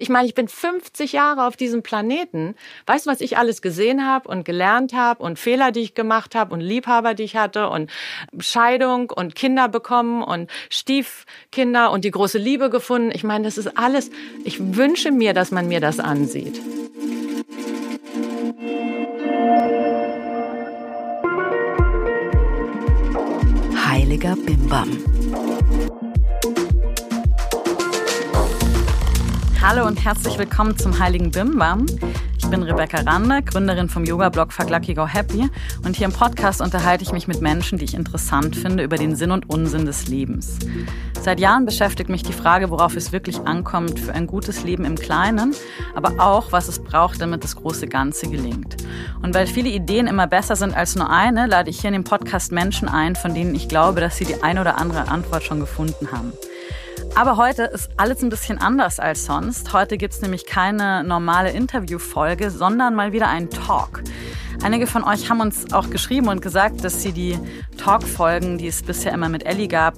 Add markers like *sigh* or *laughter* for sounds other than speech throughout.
Ich meine, ich bin 50 Jahre auf diesem Planeten. Weißt du, was ich alles gesehen habe und gelernt habe und Fehler, die ich gemacht habe und Liebhaber, die ich hatte und Scheidung und Kinder bekommen und Stiefkinder und die große Liebe gefunden. Ich meine, das ist alles. Ich wünsche mir, dass man mir das ansieht. Heiliger Bimbam. Hallo und herzlich willkommen zum Heiligen Bimbam. Ich bin Rebecca Rande, Gründerin vom Yoga-Blog Fuck Lucky Go Happy und hier im Podcast unterhalte ich mich mit Menschen, die ich interessant finde, über den Sinn und Unsinn des Lebens. Seit Jahren beschäftigt mich die Frage, worauf es wirklich ankommt für ein gutes Leben im Kleinen, aber auch, was es braucht, damit das große Ganze gelingt. Und weil viele Ideen immer besser sind als nur eine, lade ich hier in dem Podcast Menschen ein, von denen ich glaube, dass sie die ein oder andere Antwort schon gefunden haben. Aber heute ist alles ein bisschen anders als sonst. Heute gibt's nämlich keine normale Interviewfolge, sondern mal wieder einen Talk. Einige von euch haben uns auch geschrieben und gesagt, dass sie die Talk-Folgen, die es bisher immer mit Ellie gab,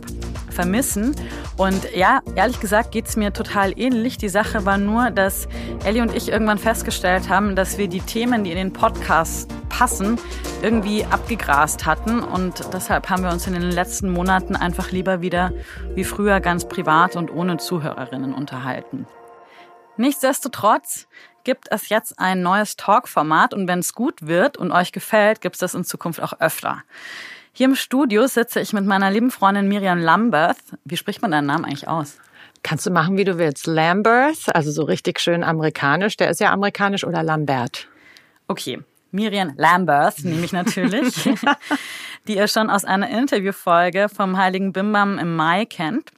vermissen. Und ja, ehrlich gesagt geht's mir total ähnlich. Die Sache war nur, dass Ellie und ich irgendwann festgestellt haben, dass wir die Themen, die in den Podcast passen, irgendwie abgegrast hatten. Und deshalb haben wir uns in den letzten Monaten einfach lieber wieder wie früher ganz privat und ohne Zuhörerinnen unterhalten. Nichtsdestotrotz gibt es jetzt ein neues Talk-Format und wenn es gut wird und euch gefällt, gibt es das in Zukunft auch öfter. Hier im Studio sitze ich mit meiner lieben Freundin Miriam Lambert. Wie spricht man deinen Namen eigentlich aus? Kannst du machen, wie du willst. Lambert, also so richtig schön amerikanisch. Der ist ja amerikanisch oder Lambert. Okay, Miriam Lambert nehme ich natürlich, *laughs* die ihr schon aus einer Interviewfolge vom Heiligen Bimbam im Mai kennt.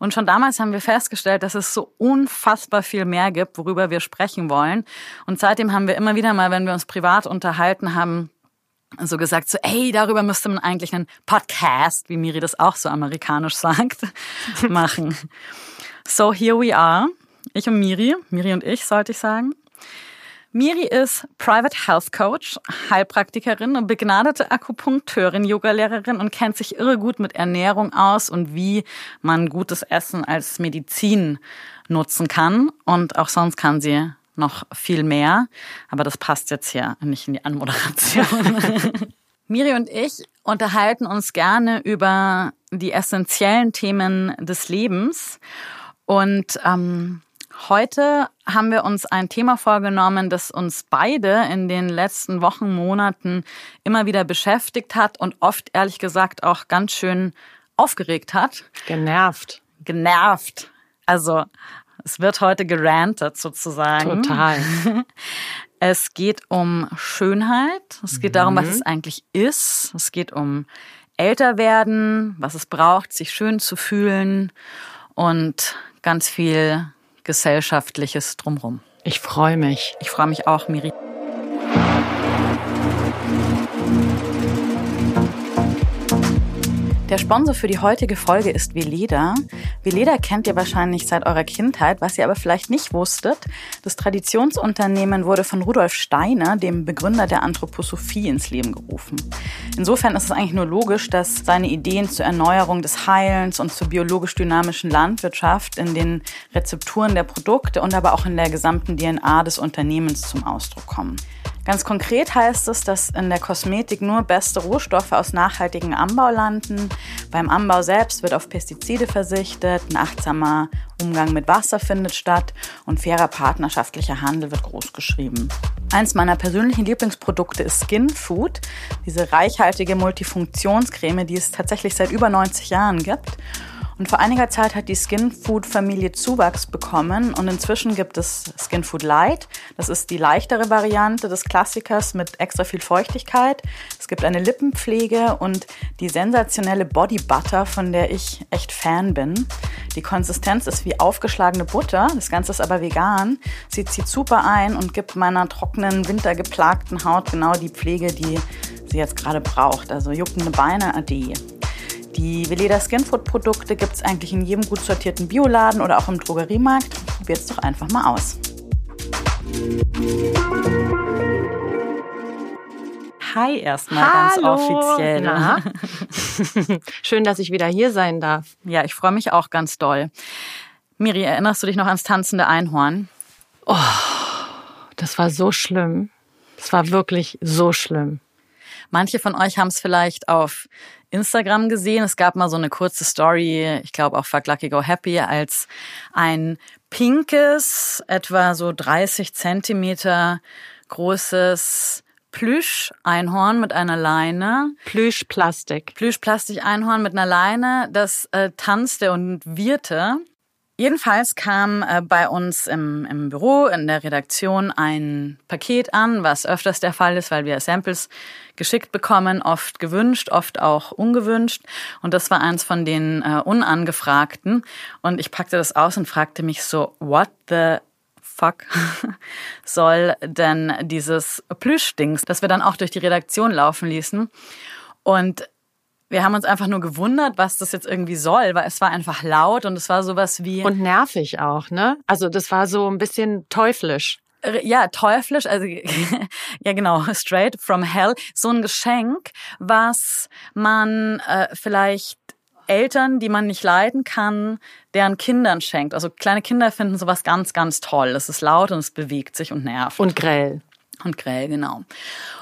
Und schon damals haben wir festgestellt, dass es so unfassbar viel mehr gibt, worüber wir sprechen wollen. Und seitdem haben wir immer wieder mal, wenn wir uns privat unterhalten haben, so gesagt, so, ey, darüber müsste man eigentlich einen Podcast, wie Miri das auch so amerikanisch *laughs* sagt, machen. So here we are. Ich und Miri, Miri und ich, sollte ich sagen. Miri ist Private Health Coach, Heilpraktikerin und begnadete Akupunkteurin, Yogalehrerin und kennt sich irre gut mit Ernährung aus und wie man gutes Essen als Medizin nutzen kann. Und auch sonst kann sie noch viel mehr. Aber das passt jetzt hier nicht in die Anmoderation. *laughs* Miri und ich unterhalten uns gerne über die essentiellen Themen des Lebens. Und ähm, Heute haben wir uns ein Thema vorgenommen, das uns beide in den letzten Wochen, Monaten immer wieder beschäftigt hat und oft ehrlich gesagt auch ganz schön aufgeregt hat. Genervt. Genervt. Also es wird heute gerantet sozusagen. Total. *laughs* Es geht um Schönheit. Es geht mhm. darum, was mhm. es eigentlich ist. Es geht um älter werden, was es braucht, sich schön zu fühlen und ganz viel gesellschaftliches drumherum. Ich freue mich. Ich freue mich auch, Miri. Der Sponsor für die heutige Folge ist Veleda. Veleda kennt ihr wahrscheinlich seit eurer Kindheit, was ihr aber vielleicht nicht wusstet. Das Traditionsunternehmen wurde von Rudolf Steiner, dem Begründer der Anthroposophie, ins Leben gerufen. Insofern ist es eigentlich nur logisch, dass seine Ideen zur Erneuerung des Heilens und zur biologisch dynamischen Landwirtschaft in den Rezepturen der Produkte und aber auch in der gesamten DNA des Unternehmens zum Ausdruck kommen. Ganz konkret heißt es, dass in der Kosmetik nur beste Rohstoffe aus nachhaltigem Anbau landen. Beim Anbau selbst wird auf Pestizide verzichtet, ein achtsamer Umgang mit Wasser findet statt und fairer partnerschaftlicher Handel wird großgeschrieben. Eins meiner persönlichen Lieblingsprodukte ist Skin Food, diese reichhaltige Multifunktionscreme, die es tatsächlich seit über 90 Jahren gibt und vor einiger Zeit hat die Skinfood-Familie Zuwachs bekommen und inzwischen gibt es Skinfood Light. Das ist die leichtere Variante des Klassikers mit extra viel Feuchtigkeit. Es gibt eine Lippenpflege und die sensationelle Body Butter, von der ich echt Fan bin. Die Konsistenz ist wie aufgeschlagene Butter, das Ganze ist aber vegan. Sie zieht super ein und gibt meiner trockenen, wintergeplagten Haut genau die Pflege, die sie jetzt gerade braucht. Also juckende Beine, ade. Die Veleda Skinfood Produkte gibt es eigentlich in jedem gut sortierten Bioladen oder auch im Drogeriemarkt. Probiert es doch einfach mal aus. Hi erstmal ganz offiziell. Na? *laughs* Schön, dass ich wieder hier sein darf. Ja, ich freue mich auch ganz doll. Miri, erinnerst du dich noch ans tanzende Einhorn? Oh, das war so schlimm. Es war wirklich so schlimm. Manche von euch haben es vielleicht auf Instagram gesehen. Es gab mal so eine kurze Story, ich glaube auch Fuck Lucky Go Happy, als ein pinkes, etwa so 30 Zentimeter großes Plüsch-Einhorn mit einer Leine. Plüsch-Plastik. Plüsch-Plastik-Einhorn mit einer Leine, das äh, tanzte und wirte. Jedenfalls kam äh, bei uns im, im Büro, in der Redaktion ein Paket an, was öfters der Fall ist, weil wir Samples geschickt bekommen, oft gewünscht, oft auch ungewünscht. Und das war eins von den äh, Unangefragten. Und ich packte das aus und fragte mich so, what the fuck *laughs* soll denn dieses Plüschdings, das wir dann auch durch die Redaktion laufen ließen. Und wir haben uns einfach nur gewundert, was das jetzt irgendwie soll, weil es war einfach laut und es war sowas wie. Und nervig auch, ne? Also das war so ein bisschen teuflisch. Ja, teuflisch, also *laughs* ja genau, straight from hell. So ein Geschenk, was man äh, vielleicht Eltern, die man nicht leiden kann, deren Kindern schenkt. Also kleine Kinder finden sowas ganz, ganz toll. Es ist laut und es bewegt sich und nervt. Und grell. Und grell, genau.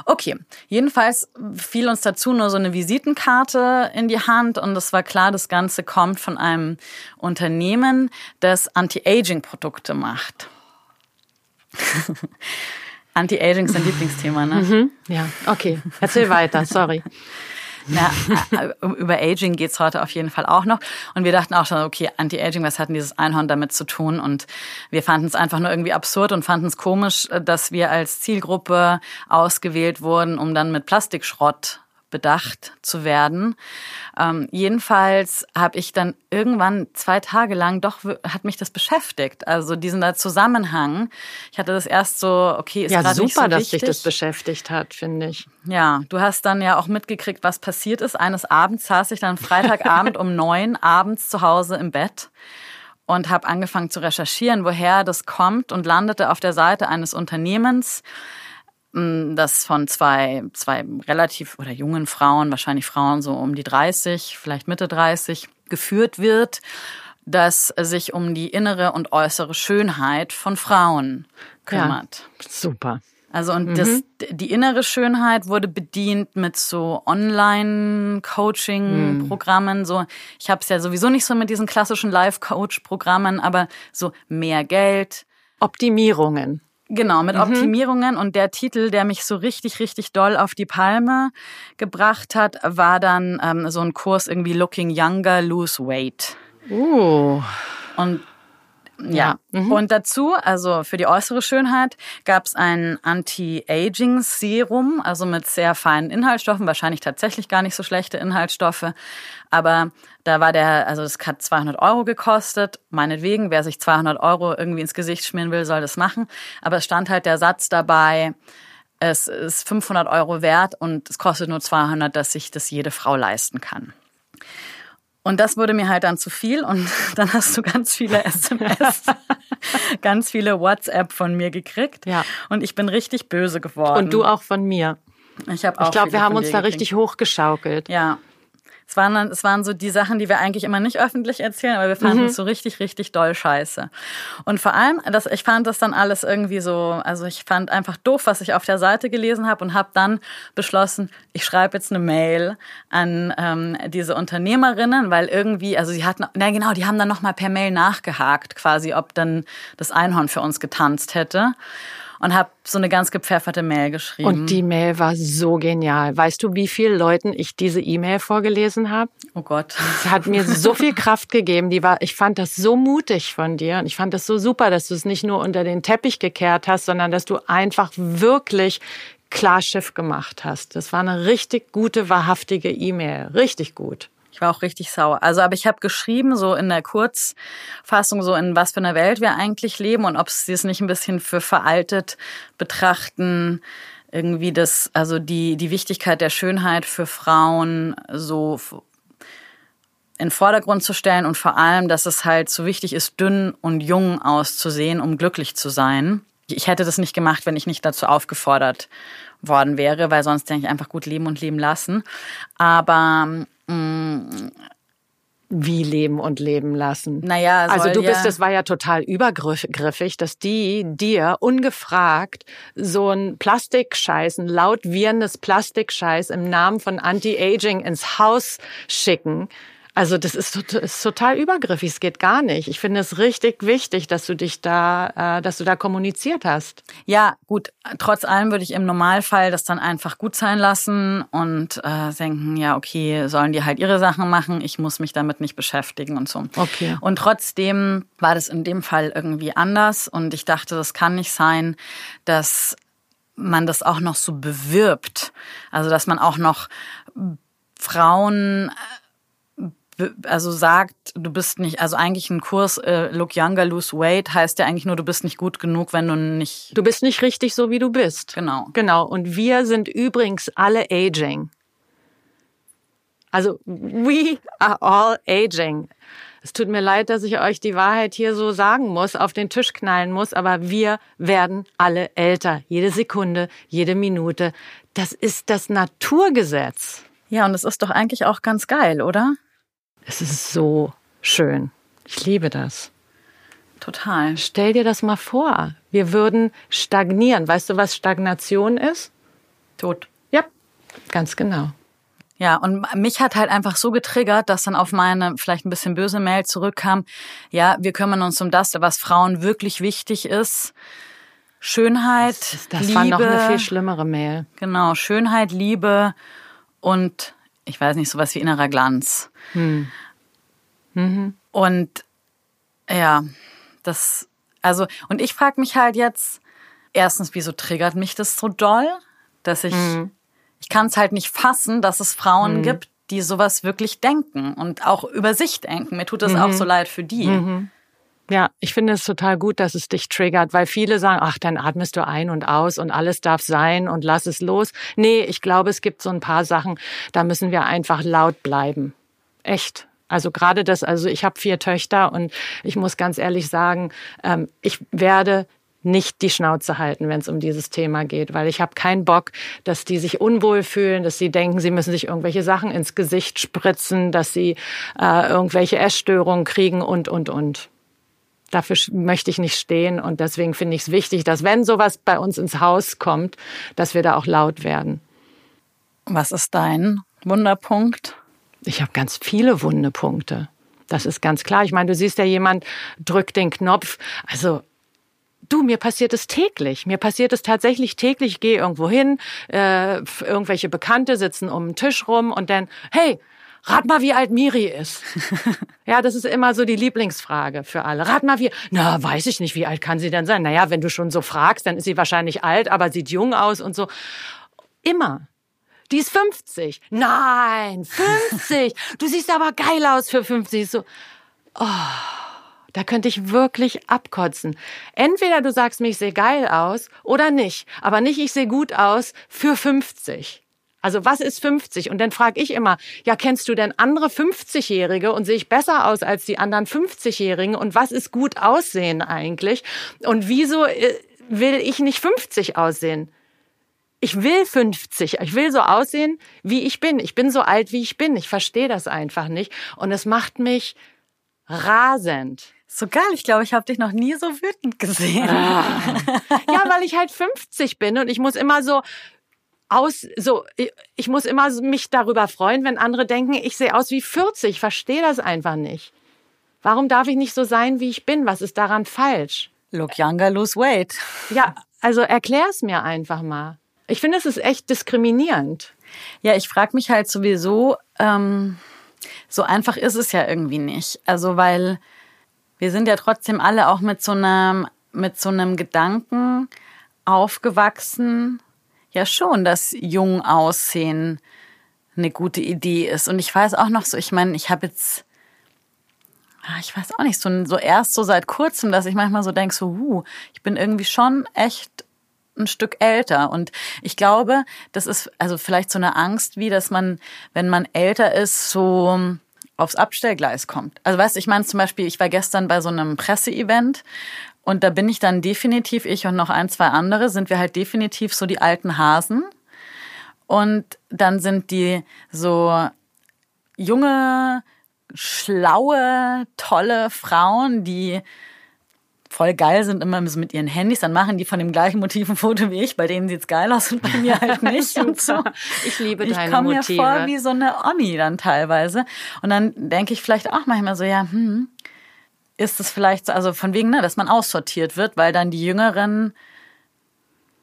Okay, jedenfalls fiel uns dazu nur so eine Visitenkarte in die Hand und es war klar, das Ganze kommt von einem Unternehmen, das Anti-Aging-Produkte macht. *laughs* Anti-Aging ist ein Lieblingsthema, ne? Mhm. Ja, okay. Erzähl weiter, sorry. *laughs* Na, äh, über Aging geht's heute auf jeden Fall auch noch. Und wir dachten auch schon, okay, Anti-Aging, was hat denn dieses Einhorn damit zu tun? Und wir fanden es einfach nur irgendwie absurd und fanden es komisch, dass wir als Zielgruppe ausgewählt wurden, um dann mit Plastikschrott bedacht zu werden. Ähm, jedenfalls habe ich dann irgendwann zwei Tage lang doch hat mich das beschäftigt. Also diesen Zusammenhang. Ich hatte das erst so, okay, ist ja super, nicht so dass wichtig. dich das beschäftigt hat, finde ich. Ja, du hast dann ja auch mitgekriegt, was passiert ist. Eines Abends saß ich dann Freitagabend um *laughs* neun abends zu Hause im Bett und habe angefangen zu recherchieren, woher das kommt und landete auf der Seite eines Unternehmens, das von zwei, zwei relativ oder jungen Frauen, wahrscheinlich Frauen so um die 30, vielleicht Mitte 30, geführt wird, das sich um die innere und äußere Schönheit von Frauen kümmert. Ja, super. Also und mhm. das, die innere Schönheit wurde bedient mit so Online-Coaching-Programmen. Mhm. So, ich habe es ja sowieso nicht so mit diesen klassischen Life-Coach-Programmen, aber so mehr Geld, Optimierungen. Genau, mit mhm. Optimierungen. Und der Titel, der mich so richtig, richtig doll auf die Palme gebracht hat, war dann ähm, so ein Kurs irgendwie Looking Younger, Lose Weight. Uh. Und ja, mhm. und dazu, also für die äußere Schönheit, gab es ein Anti-Aging-Serum, also mit sehr feinen Inhaltsstoffen, wahrscheinlich tatsächlich gar nicht so schlechte Inhaltsstoffe. Aber da war der, also das hat 200 Euro gekostet. Meinetwegen, wer sich 200 Euro irgendwie ins Gesicht schmieren will, soll das machen. Aber es stand halt der Satz dabei, es ist 500 Euro wert und es kostet nur 200, dass sich das jede Frau leisten kann. Und das wurde mir halt dann zu viel und *laughs* dann hast du ganz viele SMS, *laughs* ganz viele WhatsApp von mir gekriegt. Ja. Und ich bin richtig böse geworden. Und du auch von mir. Ich habe auch. Ich glaube, wir haben uns da richtig hochgeschaukelt. Ja. Es waren, dann, es waren so die Sachen, die wir eigentlich immer nicht öffentlich erzählen, aber wir fanden mhm. es so richtig, richtig doll scheiße. Und vor allem, das, ich fand das dann alles irgendwie so, also ich fand einfach doof, was ich auf der Seite gelesen habe und habe dann beschlossen, ich schreibe jetzt eine Mail an ähm, diese Unternehmerinnen, weil irgendwie, also sie hatten, na genau, die haben dann nochmal per Mail nachgehakt, quasi, ob dann das Einhorn für uns getanzt hätte und habe so eine ganz gepfefferte Mail geschrieben. Und die Mail war so genial. Weißt du, wie vielen Leuten ich diese E-Mail vorgelesen habe? Oh Gott. Es hat mir so viel Kraft gegeben. Die war, ich fand das so mutig von dir und ich fand das so super, dass du es nicht nur unter den Teppich gekehrt hast, sondern dass du einfach wirklich klar Schiff gemacht hast. Das war eine richtig gute, wahrhaftige E-Mail. Richtig gut. Ich war auch richtig sauer. Also, aber ich habe geschrieben, so in der Kurzfassung, so in was für einer Welt wir eigentlich leben und ob sie es nicht ein bisschen für veraltet betrachten, irgendwie das, also die, die Wichtigkeit der Schönheit für Frauen so in Vordergrund zu stellen und vor allem, dass es halt so wichtig ist, dünn und jung auszusehen, um glücklich zu sein. Ich hätte das nicht gemacht, wenn ich nicht dazu aufgefordert worden wäre, weil sonst denke ich einfach gut leben und leben lassen. Aber Mm, wie leben und leben lassen. Naja, also du ja bist, das war ja total übergriffig, dass die dir ungefragt so ein Plastikscheiß, ein laut wirrendes Plastikscheiß im Namen von Anti-Aging ins Haus schicken. Also das ist, ist, total übergriffig. Es geht gar nicht. Ich finde es richtig wichtig, dass du dich da, äh, dass du da kommuniziert hast. Ja, gut. Trotz allem würde ich im Normalfall das dann einfach gut sein lassen und äh, denken, ja, okay, sollen die halt ihre Sachen machen. Ich muss mich damit nicht beschäftigen und so. Okay. Und trotzdem war das in dem Fall irgendwie anders und ich dachte, das kann nicht sein, dass man das auch noch so bewirbt. Also dass man auch noch Frauen also sagt, du bist nicht, also eigentlich ein Kurs äh, Look Younger, Lose Weight heißt ja eigentlich nur, du bist nicht gut genug, wenn du nicht. Du bist nicht richtig so, wie du bist. Genau. Genau. Und wir sind übrigens alle aging. Also, we are all aging. Es tut mir leid, dass ich euch die Wahrheit hier so sagen muss, auf den Tisch knallen muss, aber wir werden alle älter. Jede Sekunde, jede Minute. Das ist das Naturgesetz. Ja, und es ist doch eigentlich auch ganz geil, oder? Es ist so schön. Ich liebe das. Total. Stell dir das mal vor. Wir würden stagnieren. Weißt du, was Stagnation ist? Tod. Ja, ganz genau. Ja, und mich hat halt einfach so getriggert, dass dann auf meine vielleicht ein bisschen böse Mail zurückkam. Ja, wir kümmern uns um das, was Frauen wirklich wichtig ist. Schönheit, das, das Liebe. war noch eine viel schlimmere Mail. Genau, Schönheit, Liebe und ich weiß nicht, sowas wie innerer Glanz. Hm. Mhm. Und ja, das, also, und ich frage mich halt jetzt, erstens, wieso triggert mich das so doll, dass ich, mhm. ich kann es halt nicht fassen, dass es Frauen mhm. gibt, die sowas wirklich denken und auch über sich denken. Mir tut das auch so leid für die. Ja, ich finde es total gut, dass es dich triggert, weil viele sagen, ach, dann atmest du ein und aus und alles darf sein und lass es los. Nee, ich glaube, es gibt so ein paar Sachen, da müssen wir einfach laut bleiben. Echt. Also gerade das, also ich habe vier Töchter und ich muss ganz ehrlich sagen, ähm, ich werde nicht die Schnauze halten, wenn es um dieses Thema geht, weil ich habe keinen Bock, dass die sich unwohl fühlen, dass sie denken, sie müssen sich irgendwelche Sachen ins Gesicht spritzen, dass sie äh, irgendwelche Essstörungen kriegen und, und, und dafür möchte ich nicht stehen. Und deswegen finde ich es wichtig, dass wenn sowas bei uns ins Haus kommt, dass wir da auch laut werden. Was ist dein Wunderpunkt? Ich habe ganz viele Wundepunkte. Das ist ganz klar. Ich meine, du siehst ja jemand drückt den Knopf. Also Du, mir passiert es täglich. Mir passiert es tatsächlich täglich. Ich gehe irgendwo hin, äh, irgendwelche Bekannte sitzen um den Tisch rum und dann, hey, rat mal, wie alt Miri ist. *laughs* ja, das ist immer so die Lieblingsfrage für alle. Rat mal, wie, na, weiß ich nicht, wie alt kann sie denn sein? Naja, wenn du schon so fragst, dann ist sie wahrscheinlich alt, aber sieht jung aus und so. Immer. Die ist 50. Nein, 50. du siehst aber geil aus für 50. So, oh, da könnte ich wirklich abkotzen. Entweder du sagst mir, ich sehe geil aus oder nicht. Aber nicht, ich sehe gut aus für 50. Also was ist 50? Und dann frage ich immer, ja, kennst du denn andere 50-Jährige und sehe ich besser aus als die anderen 50-Jährigen? Und was ist gut aussehen eigentlich? Und wieso äh, will ich nicht 50 aussehen? Ich will 50. Ich will so aussehen, wie ich bin. Ich bin so alt, wie ich bin. Ich verstehe das einfach nicht. Und es macht mich rasend. So geil, ich glaube, ich habe dich noch nie so wütend gesehen. Ah. *laughs* Ja, weil ich halt 50 bin und ich muss immer so aus, so, ich muss immer mich darüber freuen, wenn andere denken, ich sehe aus wie 40. Ich verstehe das einfach nicht. Warum darf ich nicht so sein, wie ich bin? Was ist daran falsch? Look younger, lose weight. Ja, also erklär's mir einfach mal. Ich finde, es ist echt diskriminierend. Ja, ich frage mich halt sowieso, ähm, so einfach ist es ja irgendwie nicht. Also, weil wir sind ja trotzdem alle auch mit so einem, mit so einem Gedanken aufgewachsen, ja schon, dass jung aussehen eine gute Idee ist. Und ich weiß auch noch so, ich meine, ich habe jetzt, ah, ich weiß auch nicht, so, so erst so seit kurzem, dass ich manchmal so denke, so, uh, ich bin irgendwie schon echt ein Stück älter. Und ich glaube, das ist also vielleicht so eine Angst, wie dass man, wenn man älter ist, so aufs Abstellgleis kommt. Also weißt du, ich meine zum Beispiel, ich war gestern bei so einem Presseevent und da bin ich dann definitiv, ich und noch ein, zwei andere, sind wir halt definitiv so die alten Hasen. Und dann sind die so junge schlaue, tolle Frauen, die voll geil sind immer mit ihren Handys, dann machen die von dem gleichen Motiv ein Foto wie ich, bei denen sieht's geil aus und bei mir *laughs* halt nicht und so. Ich liebe ich deine Motive. mir vor wie so eine Omi dann teilweise und dann denke ich vielleicht auch manchmal so, ja, hm, ist es vielleicht so, also von wegen, ne, dass man aussortiert wird, weil dann die Jüngeren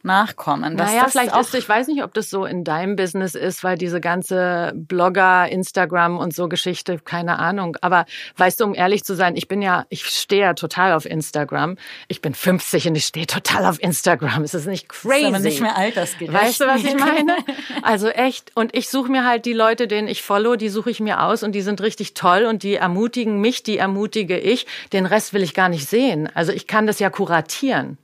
nachkommen. Dass naja, vielleicht auch, ist, ich weiß nicht, ob das so in deinem Business ist, weil diese ganze Blogger, Instagram und so Geschichte, keine Ahnung. Aber weißt du, um ehrlich zu sein, ich bin ja, ich stehe ja total auf Instagram. Ich bin 50 und ich stehe total auf Instagram. Es ist nicht crazy. ist aber nicht mehr altersgerecht. Weißt du, was ich meine? *laughs* Also echt. Und ich suche mir halt die Leute, denen ich follow, die suche ich mir aus und die sind richtig toll und die ermutigen mich, die ermutige ich. Den Rest will ich gar nicht sehen. Also ich kann das ja kuratieren.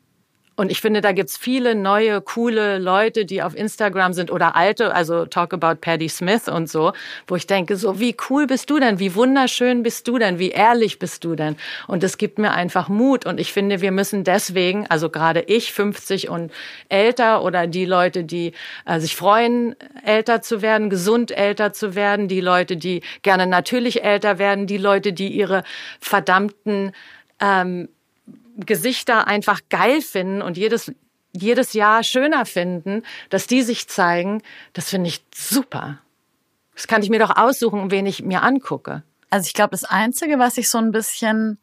Und ich finde, da gibt's viele neue, coole Leute, die auf Instagram sind oder alte, also talk about Paddy Smith und so, wo ich denke, so wie cool bist du denn, wie wunderschön bist du denn, wie ehrlich bist du denn? Und das gibt mir einfach Mut. Und ich finde, wir müssen deswegen, also gerade ich, 50 und älter oder die Leute, die äh, sich freuen, älter zu werden, gesund älter zu werden, die Leute, die gerne natürlich älter werden, die Leute, die ihre verdammten ähm, Gesichter einfach geil finden und jedes jedes Jahr schöner finden, dass die sich zeigen, das finde ich super. Das kann ich mir doch aussuchen, wen ich mir angucke. Also ich glaube, das Einzige, was ich so ein bisschen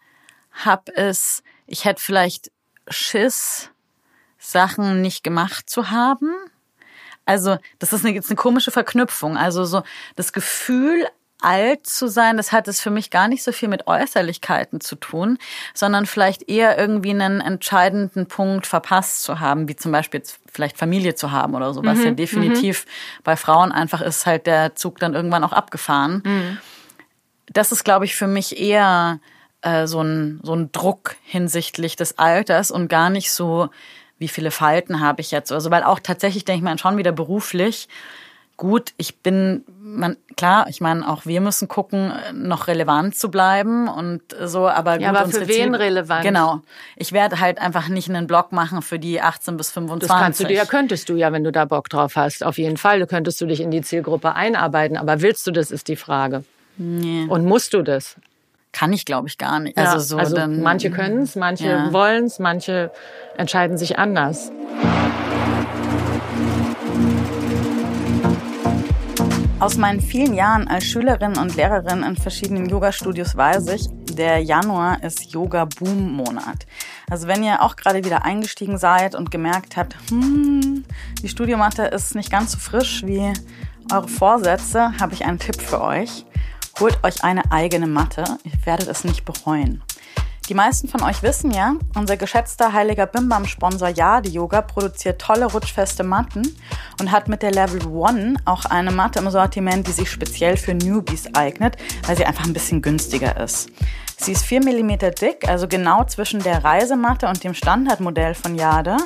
hab, ist, ich hätte vielleicht Schiss, Sachen nicht gemacht zu haben. Also das ist eine, jetzt eine komische Verknüpfung. Also so das Gefühl, alt zu sein, das hat es für mich gar nicht so viel mit Äußerlichkeiten zu tun, sondern vielleicht eher irgendwie einen entscheidenden Punkt verpasst zu haben, wie zum Beispiel vielleicht Familie zu haben oder so, was Mhm, ja definitiv bei Frauen einfach ist halt der Zug dann irgendwann auch abgefahren. Mhm. Das ist, glaube ich, für mich eher äh, so, ein, so ein Druck hinsichtlich des Alters und gar nicht so, wie viele Falten habe ich jetzt. Also, weil auch tatsächlich denke ich mal schon wieder beruflich, gut, ich bin, man, klar, ich meine, auch wir müssen gucken, noch relevant zu bleiben und so, aber gut, Ja, aber für wen relevant? Genau. Ich werde halt einfach nicht einen Blog machen für die 18 bis 25. Das kannst du dir, ja, könntest du ja, wenn du da Bock drauf hast. Auf jeden Fall. Du könntest du dich in die Zielgruppe einarbeiten. Aber willst du das, ist die Frage. Nee. Und musst du das? Kann ich, glaube ich, gar nicht. Ja, Also so also dann, manche können es, manche Ja. wollen es, manche entscheiden sich anders. Aus meinen vielen Jahren als Schülerin und Lehrerin in verschiedenen Yoga-Studios weiß ich, der Januar ist Yoga-Boom-Monat. Also wenn ihr auch gerade wieder eingestiegen seid und gemerkt habt, hm, die Studiomatte ist nicht ganz so frisch wie eure Vorsätze, habe ich einen Tipp für euch. Holt euch eine eigene Matte, ihr werdet es nicht bereuen. Die meisten von euch wissen ja, unser geschätzter heiliger Bimbam-Sponsor Yadi Yoga produziert tolle rutschfeste Matten und hat mit der Level One auch eine Matte im Sortiment, die sich speziell für Newbies eignet, weil sie einfach ein bisschen günstiger ist. Sie ist 4 mm dick, also genau zwischen der Reisematte und dem Standardmodell von Jade.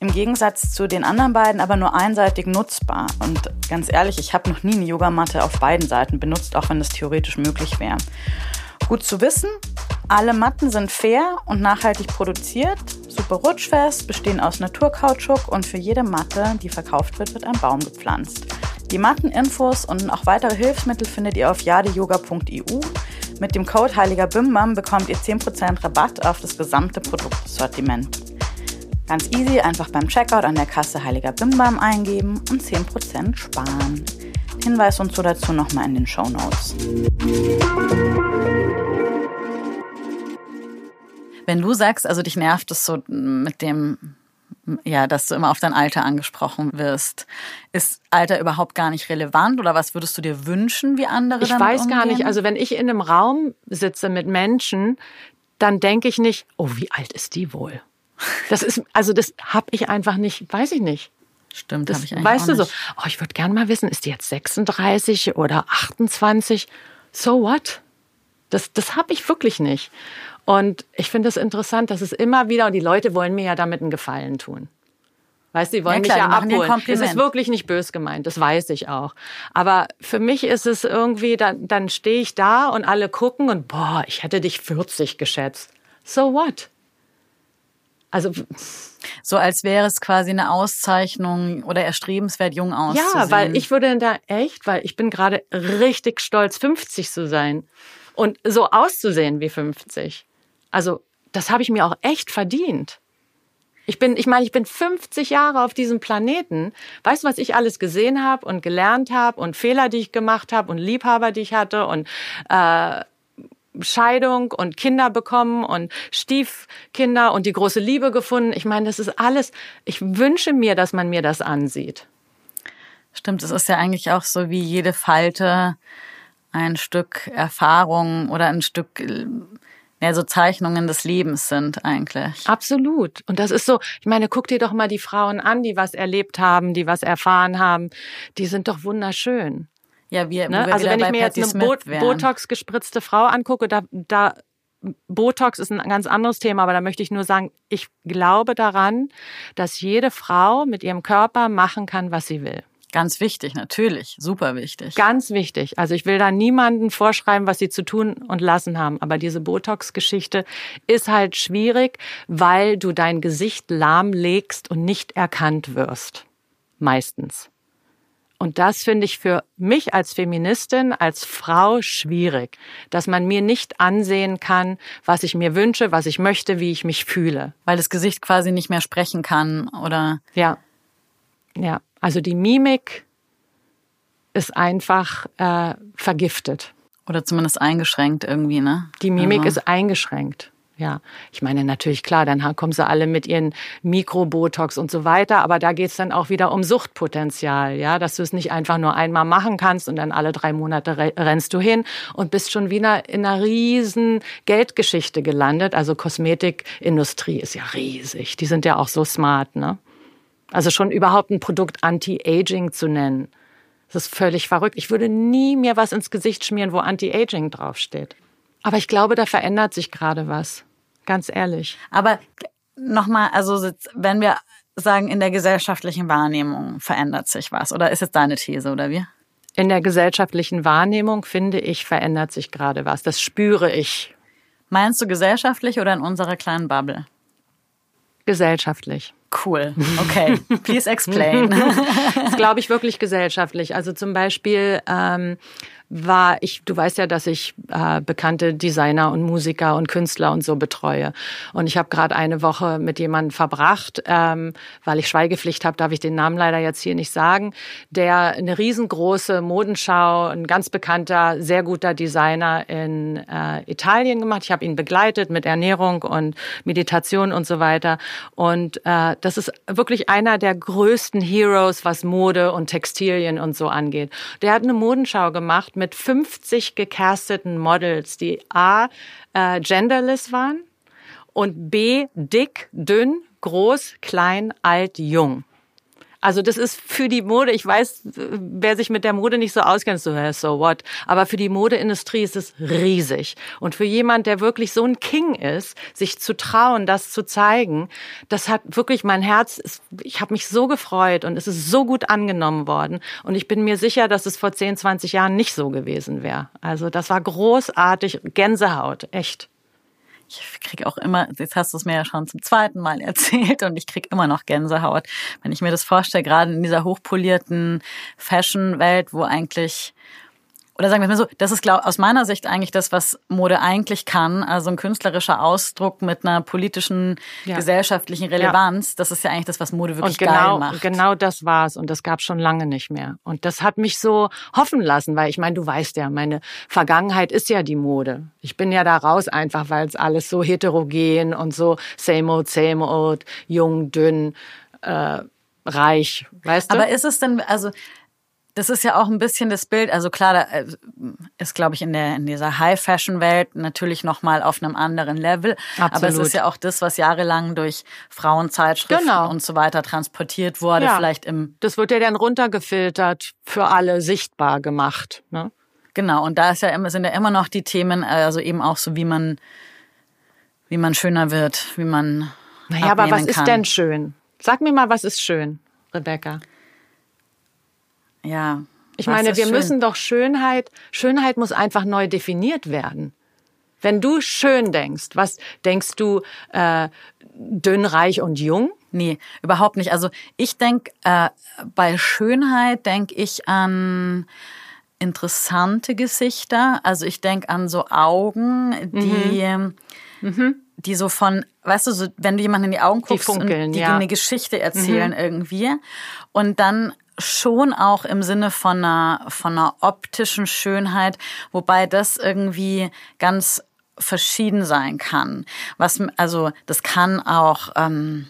Im Gegensatz zu den anderen beiden aber nur einseitig nutzbar. Und ganz ehrlich, ich habe noch nie eine Yogamatte auf beiden Seiten benutzt, auch wenn das theoretisch möglich wäre. Gut zu wissen, alle Matten sind fair und nachhaltig produziert, super rutschfest, bestehen aus Naturkautschuk und für jede Matte, die verkauft wird, wird ein Baum gepflanzt. Die Matteninfos und auch weitere Hilfsmittel findet ihr auf jadeyoga.eu. Mit dem Code Heiliger Bimbam bekommt ihr 10% Rabatt auf das gesamte Produktsortiment. Ganz easy, einfach beim Checkout an der Kasse Heiliger Bimbam eingeben und 10% sparen. Hinweis und so dazu nochmal in den Show Notes. Wenn du sagst, also dich nervt es so mit dem, ja, dass du immer auf dein Alter angesprochen wirst, ist Alter überhaupt gar nicht relevant oder was würdest du dir wünschen, wie andere Ich weiß gar umgehen? nicht, also wenn ich in einem Raum sitze mit Menschen, dann denke ich nicht, oh, wie alt ist die wohl? Das ist, also das habe ich einfach nicht, weiß ich nicht. Stimmt, Das habe ich eigentlich weißt du so, nicht. oh, ich würde gerne mal wissen, ist die jetzt 36 oder 28? So what? Das, das habe ich wirklich nicht. Und ich finde es interessant, dass es immer wieder, und die Leute wollen mir ja damit einen Gefallen tun. Weißt du, die wollen Ja, klar, mich ja abholen. Es ist wirklich nicht bös gemeint, das weiß ich auch. Aber für mich ist es irgendwie, dann, dann stehe ich da und alle gucken und boah, ich hätte dich 40 geschätzt. So what? Also So als wäre es quasi eine Auszeichnung oder erstrebenswert, jung auszusehen. Ja, weil ich würde da echt, weil ich bin gerade richtig stolz, 50 zu sein und so auszusehen wie 50. Also das habe ich mir auch echt verdient. Ich bin, ich meine, ich bin 50 Jahre auf diesem Planeten. Weißt du, was ich alles gesehen habe und gelernt habe und Fehler, die ich gemacht habe und Liebhaber, die ich hatte und äh, Scheidung und Kinder bekommen und Stiefkinder und die große Liebe gefunden. Ich meine, das ist alles. Ich wünsche mir, dass man mir das ansieht. Stimmt, es ist ja eigentlich auch so wie jede Falte ein Stück Erfahrung oder ein Stück ja, so Zeichnungen des Lebens sind eigentlich. Absolut. Und das ist so, ich meine, guck dir doch mal die Frauen an, die was erlebt haben, die was erfahren haben. Die sind doch wunderschön. Ja, wir, ne? wir Also wenn ich mir jetzt eine Bo Botox gespritzte Frau angucke, da, da Botox ist ein ganz anderes Thema, aber da möchte ich nur sagen, ich glaube daran, dass jede Frau mit ihrem Körper machen kann, was sie will. Ganz wichtig, natürlich. Super wichtig. Ganz wichtig. Also ich will da niemanden vorschreiben, was sie zu tun und lassen haben. Aber diese Botox-Geschichte ist halt schwierig, weil du dein Gesicht lahmlegst und nicht erkannt wirst. Meistens. Und das finde ich für mich als Feministin, als Frau schwierig, dass man mir nicht ansehen kann, was ich mir wünsche, was ich möchte, wie ich mich fühle. Weil das Gesicht quasi nicht mehr sprechen kann, oder? Ja. Ja. Also die Mimik ist einfach äh, vergiftet. Oder zumindest eingeschränkt irgendwie, ne? Die Mimik also. ist eingeschränkt. Ja, ich meine natürlich klar, dann kommen sie alle mit ihren Mikrobotox und so weiter, aber da geht's dann auch wieder um Suchtpotenzial, ja, dass du es nicht einfach nur einmal machen kannst und dann alle drei Monate rennst du hin und bist schon wieder in einer riesen Geldgeschichte gelandet. Also Kosmetikindustrie ist ja riesig, die sind ja auch so smart, ne? Also schon überhaupt ein Produkt Anti-Aging zu nennen. Das ist völlig verrückt. Ich würde nie mir was ins Gesicht schmieren, wo Anti-Aging draufsteht. Aber ich glaube, da verändert sich gerade was. Ganz ehrlich. Aber nochmal, also wenn wir sagen, in der gesellschaftlichen Wahrnehmung verändert sich was. Oder ist jetzt deine These, oder wie? In der gesellschaftlichen Wahrnehmung, finde ich, verändert sich gerade was. Das spüre ich. Meinst du gesellschaftlich oder in unserer kleinen Bubble? Gesellschaftlich. Cool. Okay. Please explain. *laughs* das glaube ich wirklich gesellschaftlich. Also zum Beispiel ähm, war ich, du weißt ja, dass ich äh, bekannte Designer und Musiker und Künstler und so betreue. Und ich habe gerade eine Woche mit jemandem verbracht, ähm, weil ich Schweigepflicht habe, darf ich den Namen leider jetzt hier nicht sagen, der eine riesengroße Modenschau, ein ganz bekannter, sehr guter Designer in äh, Italien gemacht. Ich habe ihn begleitet mit Ernährung und Meditation und so weiter. Und äh, das ist wirklich einer der größten Heroes, was Mode und Textilien und so angeht. Der hat eine Modenschau gemacht mit 50 gecasteten Models, die A, äh, genderless waren und B, dick, dünn, groß, klein, alt, jung. Also das ist für die Mode, ich weiß, wer sich mit der Mode nicht so auskennt, so, so what. Aber für die Modeindustrie ist es riesig. Und für jemand, der wirklich so ein King ist, sich zu trauen, das zu zeigen, das hat wirklich mein Herz, ich habe mich so gefreut und es ist so gut angenommen worden. Und ich bin mir sicher, dass es vor 10, 20 Jahren nicht so gewesen wäre. Also das war großartig, Gänsehaut, echt ich kriege auch immer, jetzt hast du es mir ja schon zum zweiten Mal *laughs* erzählt und ich kriege immer noch Gänsehaut, wenn ich mir das vorstelle, gerade in dieser hochpolierten Fashion-Welt, wo eigentlich oder sagen wir mal so, das ist glaub, aus meiner Sicht eigentlich das, was Mode eigentlich kann. Also ein künstlerischer Ausdruck mit einer politischen, ja. gesellschaftlichen Relevanz. Ja. Das ist ja eigentlich das, was Mode wirklich und genau, geil macht. Genau das war's und das gab schon lange nicht mehr. Und das hat mich so hoffen lassen, weil ich meine, du weißt ja, meine Vergangenheit ist ja die Mode. Ich bin ja da raus einfach, weil es alles so heterogen und so same old, same old, jung, dünn, äh, reich, weißt du? Aber ist es denn, also das ist ja auch ein bisschen das Bild. Also klar, da äh, ist, glaube ich, in der in dieser High-Fashion-Welt natürlich noch mal auf einem anderen Level. Absolut. Aber es ist ja auch das, was jahrelang durch Frauenzeitschriften genau. und so weiter transportiert wurde. Ja. Vielleicht im das wird ja dann runtergefiltert, für alle sichtbar gemacht. Ne? Genau. Und da ist ja immer sind ja immer noch die Themen, also eben auch so, wie man wie man schöner wird, wie man naja, aber was kann. ist denn schön? Sag mir mal, was ist schön, Rebecca? Ja. Ich meine, wir schön. müssen doch Schönheit, Schönheit muss einfach neu definiert werden. Wenn du schön denkst, was denkst du, äh, dünn, reich und jung? Nee, überhaupt nicht. Also ich denke, äh, bei Schönheit denke ich an interessante Gesichter. Also ich denke an so Augen, die, mhm. mhm. die so von, weißt du, so, wenn du jemanden in die Augen guckst die funkeln, und die ja. eine Geschichte erzählen mhm. irgendwie. Und dann schon auch im Sinne von einer, von einer optischen Schönheit, wobei das irgendwie ganz verschieden sein kann. Was, also, das kann auch, ähm,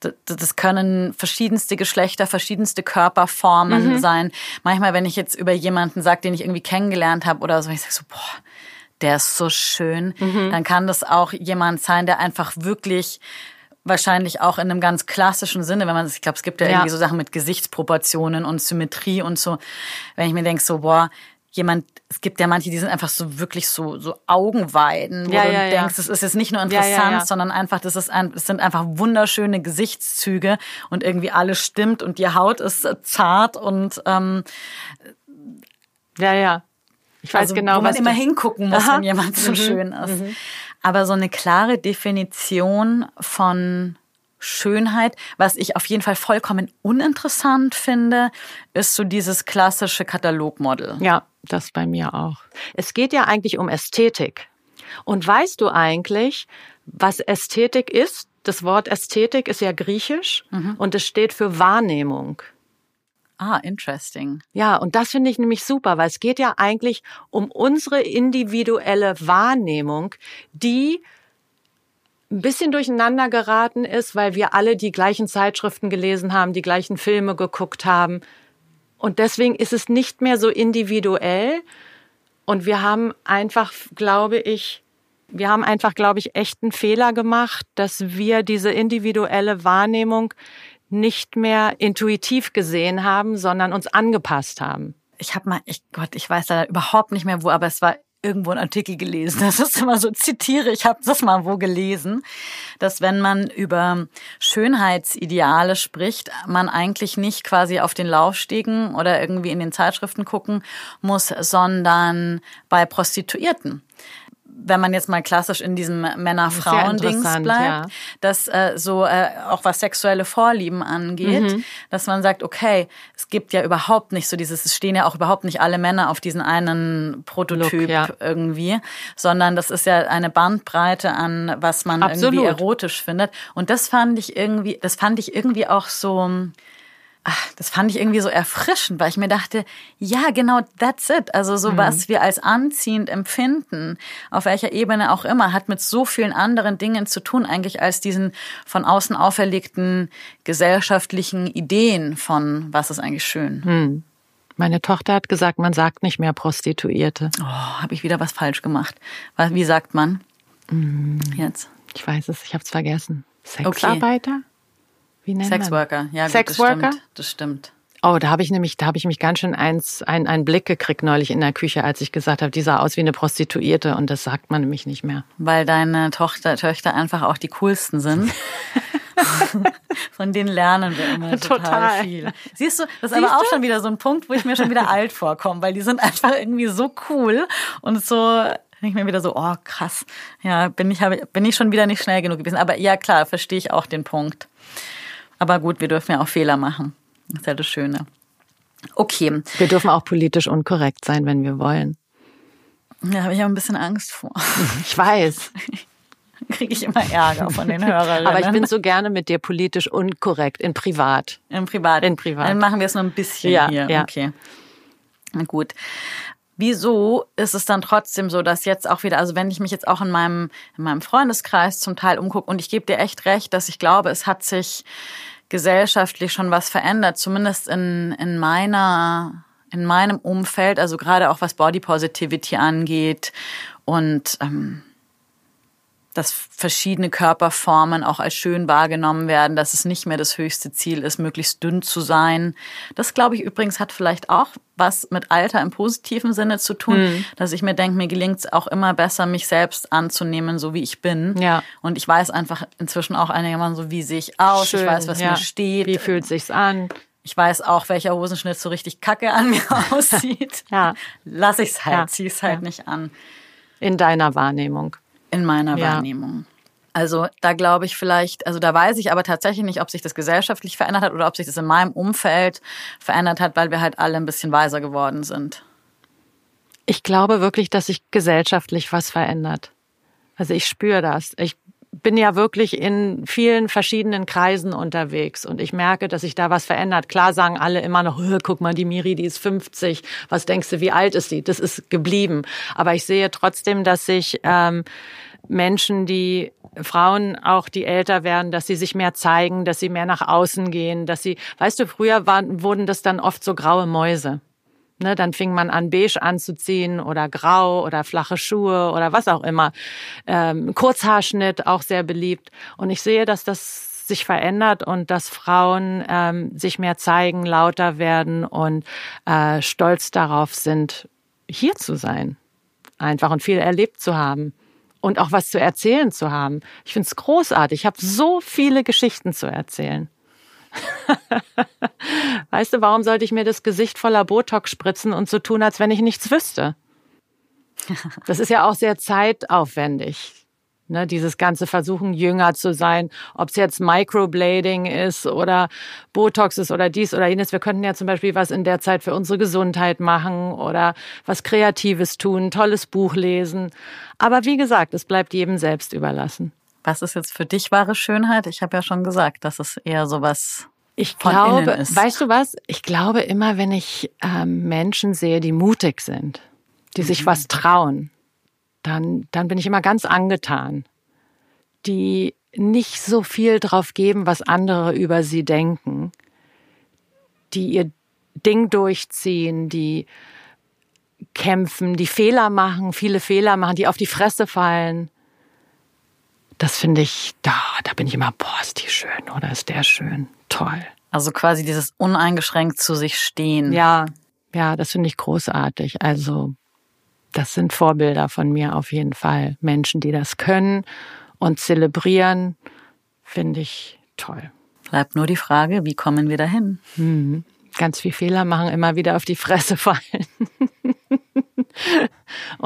das können verschiedenste Geschlechter, verschiedenste Körperformen mhm. sein. Manchmal, wenn ich jetzt über jemanden sage, den ich irgendwie kennengelernt habe oder so, ich sage so, boah, der ist so schön, mhm. dann kann das auch jemand sein, der einfach wirklich wahrscheinlich auch in einem ganz klassischen Sinne, wenn man, ich glaube, es gibt ja, ja, irgendwie so Sachen mit Gesichtsproportionen und Symmetrie und so. Wenn ich mir denke, so, boah, jemand, es gibt ja manche, die sind einfach so wirklich so, so Augenweiden, wo ja, du ja, denkst, es ist jetzt nicht nur interessant, sondern einfach, das ist ein, es sind einfach wunderschöne Gesichtszüge und irgendwie alles stimmt und die Haut ist zart und ähm, ja, ja. Ich weiß also, genau, wo man was immer hingucken muss, Aha. wenn jemand so mhm. schön ist. Mhm. Aber so eine klare Definition von Schönheit. Was ich auf jeden Fall vollkommen uninteressant finde, ist so dieses klassische Katalogmodel. Ja, das bei mir auch. Es geht ja eigentlich um Ästhetik. Und weißt du eigentlich, was Ästhetik ist? Das Wort Ästhetik ist ja griechisch mhm. und es steht für Wahrnehmung. Ah, interesting. Ja, und das finde ich nämlich super, weil es geht ja eigentlich um unsere individuelle Wahrnehmung, die ein bisschen durcheinander geraten ist, weil wir alle die gleichen Zeitschriften gelesen haben, die gleichen Filme geguckt haben. Und deswegen ist es nicht mehr so individuell. Und wir haben einfach, glaube ich, wir haben einfach, glaube ich, echt einen Fehler gemacht, dass wir diese individuelle Wahrnehmung nicht mehr intuitiv gesehen haben, sondern uns angepasst haben. Ich habe mal, ich Gott, ich weiß da überhaupt nicht mehr wo, aber es war irgendwo einen Artikel gelesen. *laughs* Das ist immer so zitiere, ich habe das mal wo gelesen, dass wenn man über Schönheitsideale spricht, man eigentlich nicht quasi auf den Laufstegen oder irgendwie in den Zeitschriften gucken muss, sondern bei Prostituierten wenn man jetzt mal klassisch in diesem Männer-Frauen-Dings bleibt, ja. dass äh, so äh, auch was sexuelle Vorlieben angeht, mhm. dass man sagt, okay, es gibt ja überhaupt nicht so dieses, es stehen ja auch überhaupt nicht alle Männer auf diesen einen Prototyp Look, ja. irgendwie, sondern das ist ja eine Bandbreite an, was man Absolut. irgendwie erotisch findet. Und das fand ich irgendwie, das fand ich irgendwie auch so ach, das fand ich irgendwie so erfrischend, weil ich mir dachte, ja, genau, that's it. Also so mhm. was wir als anziehend empfinden, auf welcher Ebene auch immer, hat mit so vielen anderen Dingen zu tun, eigentlich als diesen von außen auferlegten gesellschaftlichen Ideen von, was ist eigentlich schön. Mhm. Meine Tochter hat gesagt, man sagt nicht mehr Prostituierte. Oh, habe ich wieder was falsch gemacht. Wie sagt man mhm. jetzt? Ich weiß es, ich habe es vergessen. Sexarbeiter? Okay. Wie nennt Sexworker, man? ja. Sexworker? Das stimmt. Das stimmt. Oh, da habe ich nämlich, da habe ich mich ganz schön eins, ein, einen Blick gekriegt neulich in der Küche, als ich gesagt habe, die sah aus wie eine Prostituierte und das sagt man nämlich nicht mehr. Weil deine Tochter, Töchter einfach auch die coolsten sind. *laughs* Von denen lernen wir immer total, total. viel. Siehst du, das ist Siehst aber auch du? schon wieder so ein Punkt, wo ich mir schon wieder alt vorkomme, weil die sind einfach irgendwie so cool und so ich mir wieder so, oh krass, ja, bin ich, bin ich schon wieder nicht schnell genug gewesen. Aber ja, klar, verstehe ich auch den Punkt. Aber gut, wir dürfen ja auch Fehler machen. Das ist ja das Schöne. Okay. Wir dürfen auch politisch unkorrekt sein, wenn wir wollen. Da habe ich ja ein bisschen Angst vor. *laughs* Ich weiß. *laughs* Kriege ich immer Ärger von den Hörerinnen. Aber ich bin so gerne mit dir politisch unkorrekt, in privat. In privat. In privat. Dann machen wir es nur ein bisschen ja, hier. Ja. Okay. Na gut. Wieso ist es dann trotzdem so, dass jetzt auch wieder, also wenn ich mich jetzt auch in meinem, in meinem Freundeskreis zum Teil umgucke und ich gebe dir echt recht, dass ich glaube, es hat sich gesellschaftlich schon was verändert, zumindest in, in meiner, in meinem Umfeld, also gerade auch was Body Positivity angeht. Und ähm, dass verschiedene Körperformen auch als schön wahrgenommen werden, dass es nicht mehr das höchste Ziel ist, möglichst dünn zu sein. Das, glaube ich, übrigens hat vielleicht auch was mit Alter im positiven Sinne zu tun, mhm. dass ich mir denke, mir gelingt es auch immer besser, mich selbst anzunehmen, so wie ich bin. Ja. Und ich weiß einfach inzwischen auch einigermaßen so, wie sehe ich aus, Schön, ich weiß, was ja. mir steht. Wie fühlt sich's an? Ich weiß auch, welcher Hosenschnitt so richtig kacke an mir *laughs* aussieht. ja. Lass ich's halt, ja. zieh's halt ja. nicht an. In deiner Wahrnehmung in meiner ja. Wahrnehmung. Also da glaube ich vielleicht, also da weiß ich aber tatsächlich nicht, ob sich das gesellschaftlich verändert hat oder ob sich das in meinem Umfeld verändert hat, weil wir halt alle ein bisschen weiser geworden sind. Ich glaube wirklich, dass sich gesellschaftlich was verändert. Also ich spüre das. Ich bin ja wirklich in vielen verschiedenen Kreisen unterwegs und ich merke, dass sich da was verändert. Klar sagen alle immer noch, guck mal, die Miri, die ist 50. Was denkst du, wie alt ist sie? Das ist geblieben. Aber ich sehe trotzdem, dass sich ähm, Menschen, die Frauen auch, die älter werden, dass sie sich mehr zeigen, dass sie mehr nach außen gehen, dass sie, weißt du, früher waren, wurden das dann oft so graue Mäuse. Ne, dann fing man an, beige anzuziehen oder grau oder flache Schuhe oder was auch immer. Ähm, Kurzhaarschnitt, auch sehr beliebt. Und ich sehe, dass das sich verändert und dass Frauen ähm, sich mehr zeigen, lauter werden und äh, stolz darauf sind, hier zu sein. Einfach und viel erlebt zu haben und auch was zu erzählen zu haben. Ich finde es großartig. Ich habe so viele Geschichten zu erzählen. *laughs* weißt du, warum sollte ich mir das Gesicht voller Botox spritzen und so tun, als wenn ich nichts wüsste? *laughs* Das ist ja auch sehr zeitaufwendig. Ne, dieses ganze Versuchen, jünger zu sein, ob es jetzt Microblading ist oder Botox ist oder dies oder jenes. Wir könnten ja zum Beispiel was in der Zeit für unsere Gesundheit machen oder was Kreatives tun, ein tolles Buch lesen. Aber wie gesagt, es bleibt jedem selbst überlassen. Was ist jetzt für dich wahre Schönheit? Ich habe ja schon gesagt, dass es eher sowas ich glaube, weißt du was? Ich glaube immer, wenn ich ähm, Menschen sehe, die mutig sind, die mhm. sich was trauen, dann, dann bin ich immer ganz angetan. Die nicht so viel drauf geben, was andere über sie denken, die ihr Ding durchziehen, die kämpfen, die Fehler machen, viele Fehler machen, die auf die Fresse fallen. Das finde ich, da, da bin ich immer, boah, ist die schön oder ist der schön. Toll. Also quasi dieses uneingeschränkt zu sich stehen. Ja, ja, das finde ich großartig. Also das sind Vorbilder von mir auf jeden Fall. Menschen, die das können und zelebrieren, finde ich toll. Bleibt nur die Frage, wie kommen wir dahin? Mhm. Ganz viel Fehler machen, immer wieder auf die Fresse fallen. *laughs*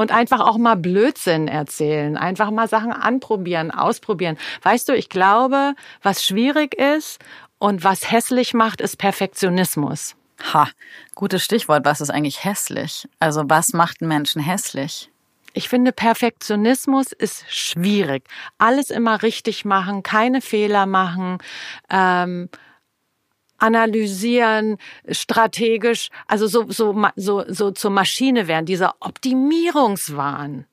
und einfach auch mal Blödsinn erzählen, einfach mal Sachen anprobieren, ausprobieren. Weißt du, ich glaube, was schwierig ist und was hässlich macht, ist Perfektionismus. Ha, gutes Stichwort. Was ist eigentlich hässlich? Also was macht einen Menschen hässlich? Ich finde, Perfektionismus ist schwierig. Alles immer richtig machen, keine Fehler machen, ähm, analysieren, strategisch, also so, so, so, so zur Maschine werden, dieser Optimierungswahn.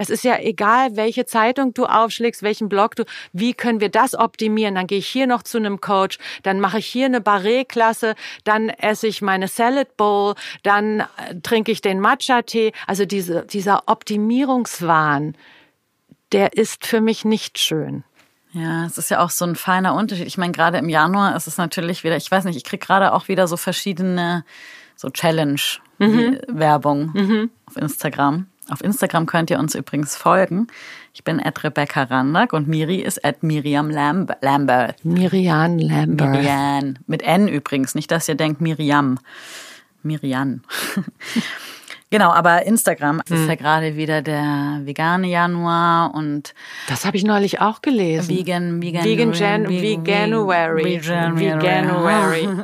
Es ist ja egal, welche Zeitung du aufschlägst, welchen Blog du, wie können wir das optimieren? Dann gehe ich hier noch zu einem Coach, dann mache ich hier eine Barré-Klasse, dann esse ich meine Salad Bowl, dann äh, trinke ich den Matcha-Tee. Also diese, dieser Optimierungswahn, der ist für mich nicht schön. Ja, es ist ja auch so ein feiner Unterschied. Ich meine, gerade im Januar ist es natürlich wieder, ich weiß nicht, ich kriege gerade auch wieder so verschiedene so Challenge-Werbung mhm. mhm. auf Instagram. Auf Instagram könnt ihr uns übrigens folgen. Ich bin at Rebecca Randack und Miri ist at Miriam Lamb Lambert. Miriam Lambert. Miriam. Mit N übrigens, nicht, dass ihr denkt Miriam. Miriam. *laughs* Genau, aber Instagram hm. ist ja gerade wieder der vegane Januar und das habe ich neulich auch gelesen. Vegan, vegan, vegan, Jan, Veganuary. Veganuary. *laughs*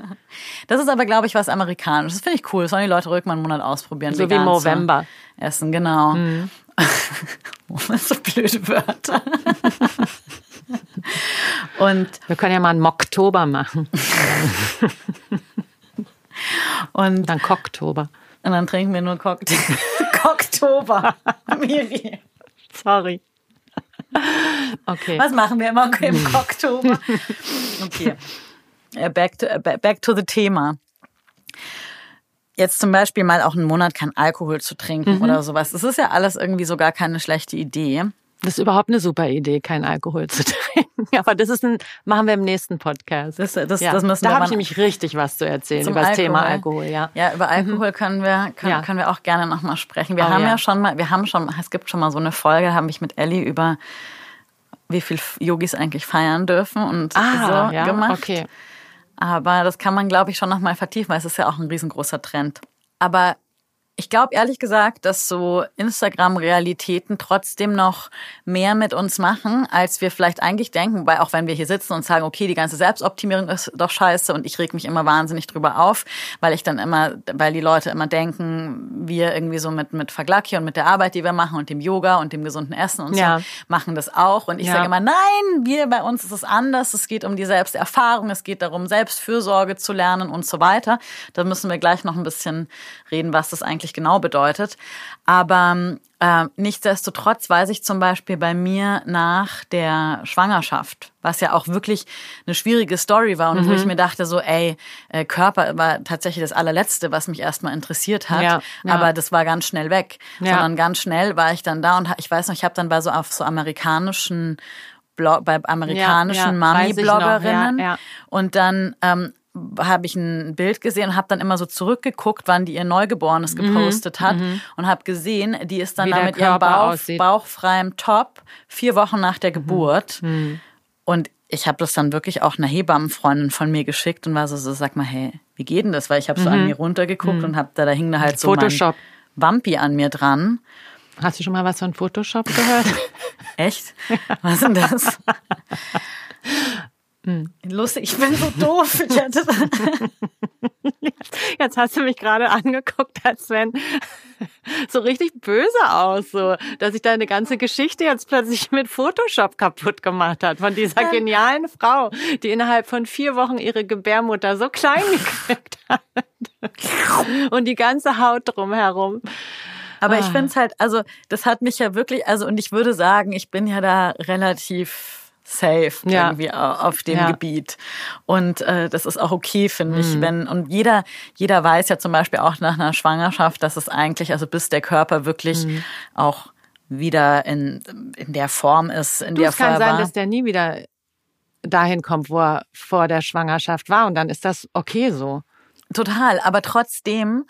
Das ist aber, glaube ich, was Amerikanisches. Das finde ich cool. Das sollen die Leute ruhig mal einen Monat ausprobieren. So wie November. Essen, genau. Mhm. *laughs* so blöde Wörter. *laughs* Und wir können ja mal einen Mocktober machen. Und dann Cocktober. Und dann trinken wir nur Cocktail. *laughs* Cocktober. Miri. Sorry. Okay. Was machen wir immer im *laughs* Cocktober? Okay. Äh, back to, äh, back to the Thema. Jetzt zum Beispiel mal auch einen Monat kein Alkohol zu trinken mhm. oder sowas. Das ist ja alles irgendwie so gar keine schlechte Idee. Das ist überhaupt eine super Idee, keinen Alkohol zu *laughs* trinken. Aber das ist ein, machen wir im nächsten Podcast. Das, das, ja. das müssen da habe ich nämlich richtig was zu erzählen über das Alkohol. Thema Alkohol. Ja, ja über Alkohol mhm. können wir können, ja. können wir auch gerne nochmal sprechen. Wir oh, haben ja. ja. schon mal, wir haben schon, es gibt schon mal so eine Folge, habe ich mit Ellie über wie viel Yogis eigentlich feiern dürfen und ah, so ja, gemacht. Okay. Aber das kann man, glaube ich, schon nochmal vertiefen, weil es ist ja auch ein riesengroßer Trend. Aber Ich glaube ehrlich gesagt, dass so Instagram-Realitäten trotzdem noch mehr mit uns machen, als wir vielleicht eigentlich denken. Weil auch wenn wir hier sitzen und sagen, okay, die ganze Selbstoptimierung ist doch scheiße und ich reg mich immer wahnsinnig drüber auf, weil ich dann immer, weil die Leute immer denken, wir irgendwie so mit, mit Vergleich und mit der Arbeit, die wir machen und dem Yoga und dem gesunden Essen und ja. so, machen das auch. Und ich ja. sage immer, nein, wir, bei uns ist es anders. Es geht um die Selbsterfahrung, es geht darum, Selbstfürsorge zu lernen und so weiter. Da müssen wir gleich noch ein bisschen reden, was das eigentlich genau bedeutet. Aber äh, nichtsdestotrotz weiß ich zum Beispiel bei mir nach der Schwangerschaft, was ja auch wirklich eine schwierige Story war und mhm. wo ich mhm. mir dachte so, ey, äh, Körper war tatsächlich das allerletzte, was mich erstmal interessiert hat, ja, ja. aber das war ganz schnell weg. Ja. Sondern ganz schnell war ich dann da und ich weiß noch, ich habe dann bei so auf so amerikanischen Blog, bei amerikanischen ja, ja, Mami-Bloggerinnen ja, und dann ähm, habe ich ein Bild gesehen und habe dann immer so zurückgeguckt, wann die ihr Neugeborenes mhm, gepostet mhm, hat mhm. und habe gesehen, die ist dann da mit ihrem Bauch, bauchfreiem Top vier Wochen nach der mhm. Geburt mhm. und ich habe das dann wirklich auch einer Hebammenfreundin von mir geschickt und war so, so sag mal, hey, wie geht denn das? Weil ich habe so an mir runtergeguckt und habe da, da hing da halt so Photoshop. mein Wampi an mir dran. Hast du schon mal was von Photoshop gehört? *laughs* Echt? Was ist denn das? *laughs* Hm. Lustig, ich bin so doof. *laughs* *laughs* Jetzt hast du mich gerade angeguckt, als wenn so richtig böse aus, so, dass ich deine ganze Geschichte jetzt plötzlich mit Photoshop kaputt gemacht hat von dieser genialen Frau, die innerhalb von vier Wochen ihre Gebärmutter so klein *laughs* gekriegt hat und die ganze Haut drumherum. Aber ah. ich finde es halt, also das hat mich ja wirklich, also und ich würde sagen, ich bin ja da relativ safe ja. irgendwie auf dem ja. Gebiet. Und äh, das ist auch okay, finde mhm. ich. Wenn, und jeder, jeder weiß ja zum Beispiel auch nach einer Schwangerschaft, dass es eigentlich, also bis der Körper wirklich mhm. auch wieder in, in der Form ist, in du, der es kann sein, dass der nie wieder dahin kommt, wo er vor der Schwangerschaft war. Und dann ist das okay so. Total, aber trotzdem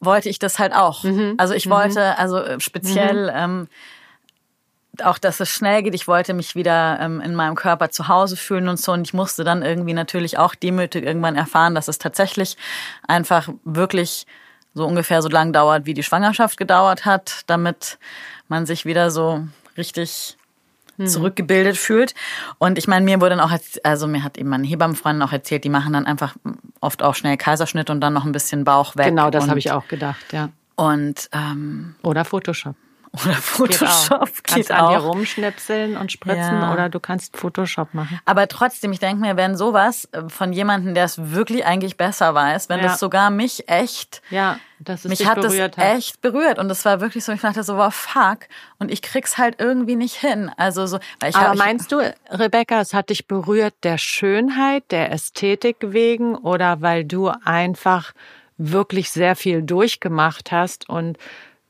wollte ich das halt auch. Mhm. Also ich wollte, mhm. also äh, speziell mhm. ähm, auch, dass es schnell geht. Ich wollte mich wieder ähm, in meinem Körper zu Hause fühlen und so. Und ich musste dann irgendwie natürlich auch demütig irgendwann erfahren, dass es tatsächlich einfach wirklich so ungefähr so lang dauert, wie die Schwangerschaft gedauert hat, damit man sich wieder so richtig hm. zurückgebildet fühlt. Und ich meine, mir wurde dann auch, also mir hat eben meine Hebammenfreundin auch erzählt, die machen dann einfach oft auch schnell Kaiserschnitt und dann noch ein bisschen Bauch weg. Genau, das habe ich auch gedacht, ja. Und ähm, oder Photoshop. Oder Photoshop geht, geht kannst auch. an dir rumschnipseln und spritzen ja. oder du kannst Photoshop machen. Aber trotzdem, ich denke mir, wenn sowas von jemandem, der es wirklich eigentlich besser weiß, wenn ja. das sogar mich echt, ja, dass es mich hat das hat. echt berührt und es war wirklich so, ich dachte so, wow, fuck und ich krieg's halt irgendwie nicht hin. Also so, weil ich Aber hab, meinst du, Rebecca, es hat dich berührt der Schönheit, der Ästhetik wegen oder weil du einfach wirklich sehr viel durchgemacht hast und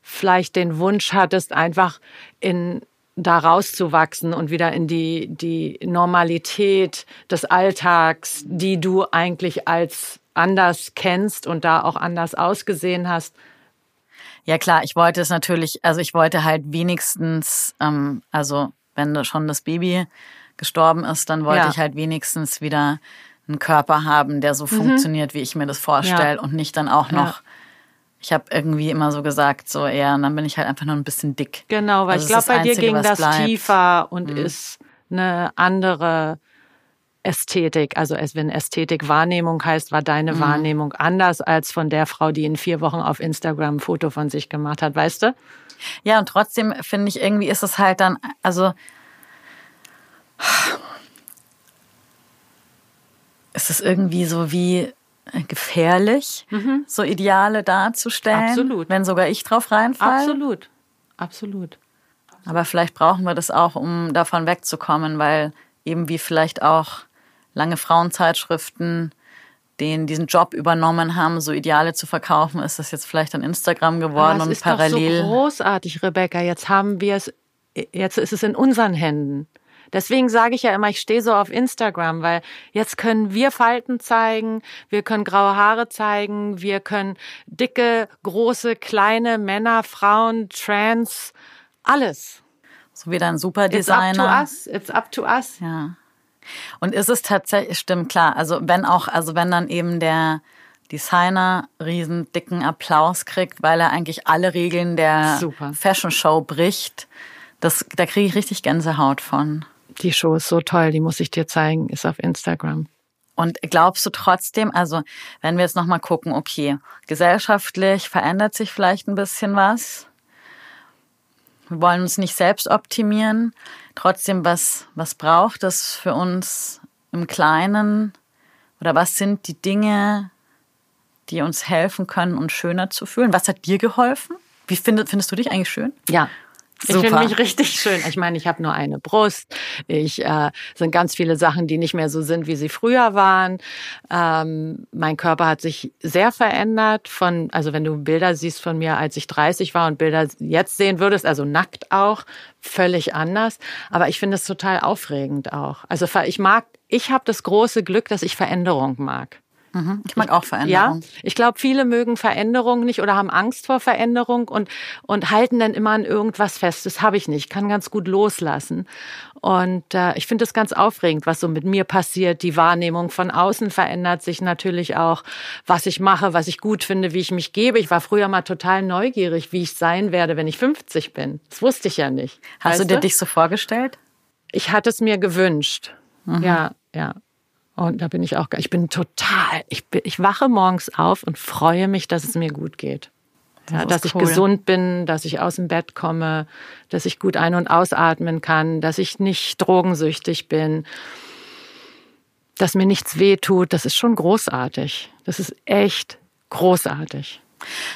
vielleicht den Wunsch hattest, einfach in da rauszuwachsen und wieder in die, die Normalität des Alltags, die du eigentlich als anders kennst und da auch anders ausgesehen hast. Ja klar, ich wollte es natürlich, also ich wollte halt wenigstens, ähm, also wenn schon das Baby gestorben ist, dann wollte ja. ich halt wenigstens wieder einen Körper haben, der so mhm. funktioniert, wie ich mir das vorstelle ja. und nicht dann auch noch ja. Ich habe irgendwie immer so gesagt, so eher, und dann bin ich halt einfach nur ein bisschen dick. Genau, weil also ich glaube, bei Einzige, dir ging das bleibt. tiefer und mhm. ist eine andere Ästhetik. Also wenn Ästhetik Wahrnehmung heißt, war deine mhm. Wahrnehmung anders als von der Frau, die in vier Wochen auf Instagram ein Foto von sich gemacht hat, weißt du? Ja, und trotzdem finde ich, irgendwie ist es halt dann, also ist es irgendwie so wie gefährlich, mhm. so Ideale darzustellen. Absolut. Wenn sogar ich drauf reinfalle. Absolut. Absolut. Aber vielleicht brauchen wir das auch, um davon wegzukommen, weil eben wie vielleicht auch lange Frauenzeitschriften den diesen Job übernommen haben, so Ideale zu verkaufen, ist das jetzt vielleicht an Instagram geworden und parallel. Das ist so großartig, Rebecca. Jetzt haben wir es, jetzt ist es in unseren Händen. Deswegen sage ich ja immer, ich stehe so auf Instagram, weil jetzt können wir Falten zeigen, wir können graue Haare zeigen, wir können dicke, große, kleine Männer, Frauen, Trans, alles. So wie dein Superdesigner. It's up to us. It's up to us. Ja. Und ist es tatsächlich, stimmt klar, also wenn auch, also wenn dann eben der Designer riesen dicken Applaus kriegt, weil er eigentlich alle Regeln der Super. Fashion Show bricht. Das, da kriege ich richtig Gänsehaut von. Die Show ist so toll, die muss ich dir zeigen, ist auf Instagram. Und glaubst du trotzdem, also wenn wir jetzt nochmal gucken, okay, gesellschaftlich verändert sich vielleicht ein bisschen was. Wir wollen uns nicht selbst optimieren. Trotzdem, was, was braucht es für uns im Kleinen? Oder was sind die Dinge, die uns helfen können, uns schöner zu fühlen? Was hat dir geholfen? Wie findest, findest du dich eigentlich schön? Ja, ich Super. finde mich richtig schön. Ich meine, ich habe nur eine Brust. Ich äh, sind ganz viele Sachen, die nicht mehr so sind, wie sie früher waren. Ähm, mein Körper hat sich sehr verändert. Von also wenn du Bilder siehst von mir, als ich 30 war und Bilder jetzt sehen würdest, also nackt auch, völlig anders. Aber ich finde es total aufregend auch. Also ich mag, ich habe das große Glück, dass ich Veränderung mag. Mhm. Ich mag auch Veränderung. Ja, ich glaube, viele mögen Veränderung nicht oder haben Angst vor Veränderung und, und halten dann immer an irgendwas fest. Das habe ich nicht. Ich kann ganz gut loslassen. Und äh, ich finde es ganz aufregend, was so mit mir passiert. Die Wahrnehmung von außen verändert sich natürlich auch, was ich mache, was ich gut finde, wie ich mich gebe. Ich war früher mal total neugierig, wie ich sein werde, wenn ich 50 bin. Das wusste ich ja nicht. Hast weißt du dir dich so vorgestellt? Ich hatte es mir gewünscht. Mhm. Ja, ja. Und da bin ich auch, ich bin total, ich, bin, ich wache morgens auf und freue mich, dass es mir gut geht. Ja, das dass ich gesund bin, dass ich aus dem Bett komme, dass ich gut ein- und ausatmen kann, dass ich nicht drogensüchtig bin, dass mir nichts weh tut. Das ist schon großartig. Das ist echt großartig.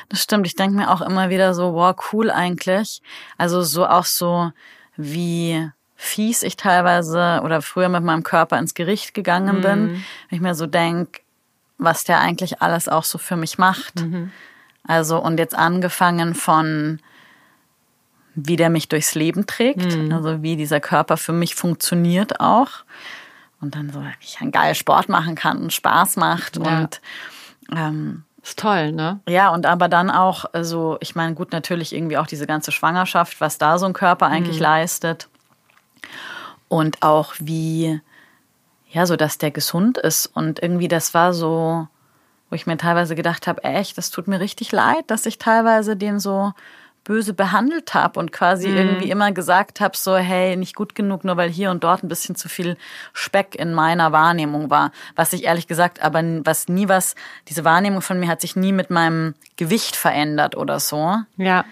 Das stimmt. Ich denke mir auch immer wieder so, wow, cool eigentlich. Also so auch so wie fies ich teilweise oder früher mit meinem Körper ins Gericht gegangen bin, mhm. wenn ich mir so denke, was der eigentlich alles auch so für mich macht. Mhm. Also und jetzt angefangen von wie der mich durchs Leben trägt, mhm. also wie dieser Körper für mich funktioniert auch und dann so, wie ich einen geilen Sport machen kann und Spaß macht ja. und ähm, ist toll, ne? Ja, und aber dann auch, also ich meine, gut, natürlich irgendwie auch diese ganze Schwangerschaft, was da so ein Körper eigentlich mhm. leistet und auch wie, ja, so, dass der gesund ist. Und irgendwie, das war so, wo ich mir teilweise gedacht habe, echt, das tut mir richtig leid, dass ich teilweise den so böse behandelt habe und quasi mhm. irgendwie immer gesagt habe, so, hey, nicht gut genug, nur weil hier und dort ein bisschen zu viel Speck in meiner Wahrnehmung war. Was ich ehrlich gesagt, aber was nie was, diese Wahrnehmung von mir hat sich nie mit meinem Gewicht verändert oder so. Ja.